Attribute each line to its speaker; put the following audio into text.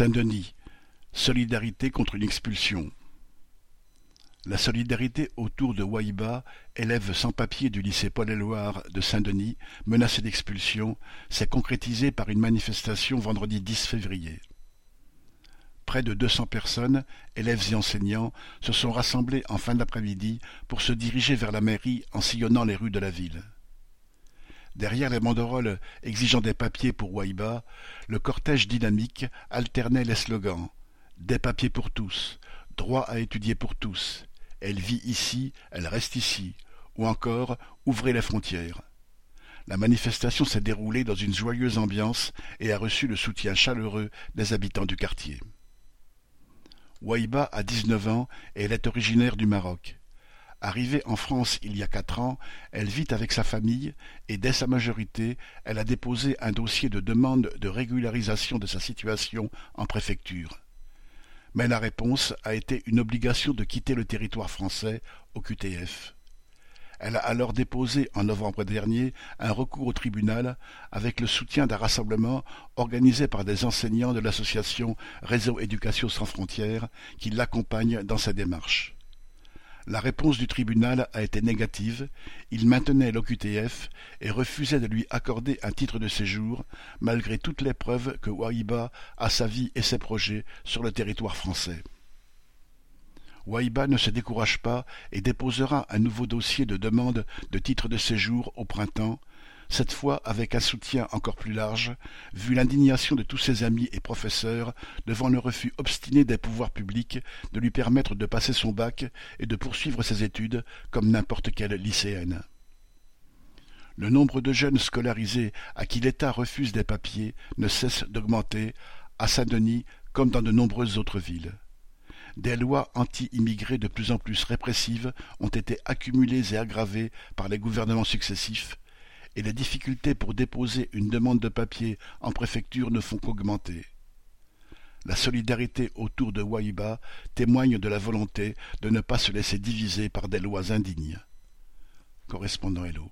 Speaker 1: Saint-Denis, solidarité contre une expulsion. La solidarité autour de Waïba, élève sans-papier du lycée Paul-Éluard de Saint-Denis, menacé d'expulsion, s'est concrétisée par une manifestation vendredi 10 février. Près de deux cents personnes, élèves et enseignants, se sont rassemblés en fin d'après-midi pour se diriger vers la mairie en sillonnant les rues de la ville. Derrière les banderoles exigeant des papiers pour Waïba, le cortège dynamique alternait les slogans Des papiers pour tous, droit à étudier pour tous, elle vit ici, elle reste ici, ou encore Ouvrez les frontières. La manifestation s'est déroulée dans une joyeuse ambiance et a reçu le soutien chaleureux des habitants du quartier. Waïba a dix-neuf ans et elle est originaire du Maroc. Arrivée en France il y a quatre ans, elle vit avec sa famille et dès sa majorité, elle a déposé un dossier de demande de régularisation de sa situation en préfecture. Mais la réponse a été une obligation de quitter le territoire français au QTF. Elle a alors déposé en novembre dernier un recours au tribunal avec le soutien d'un rassemblement organisé par des enseignants de l'association Réseau Éducation sans frontières qui l'accompagnent dans sa démarche. La réponse du tribunal a été négative, il maintenait l'OQTF et refusait de lui accorder un titre de séjour, malgré toutes les preuves que Wahiba a sa vie et ses projets sur le territoire français. Waïba ne se décourage pas et déposera un nouveau dossier de demande de titre de séjour au printemps, cette fois avec un soutien encore plus large, vu l'indignation de tous ses amis et professeurs devant le refus obstiné des pouvoirs publics de lui permettre de passer son bac et de poursuivre ses études comme n'importe quelle lycéenne. Le nombre de jeunes scolarisés à qui l'État refuse des papiers ne cesse d'augmenter, à Saint-Denis comme dans de nombreuses autres villes. Des lois anti-immigrés de plus en plus répressives ont été accumulées et aggravées par les gouvernements successifs, et les difficultés pour déposer une demande de papier en préfecture ne font qu'augmenter. La solidarité autour de Waïba témoigne de la volonté de ne pas se laisser diviser par des lois indignes. Correspondant Hello.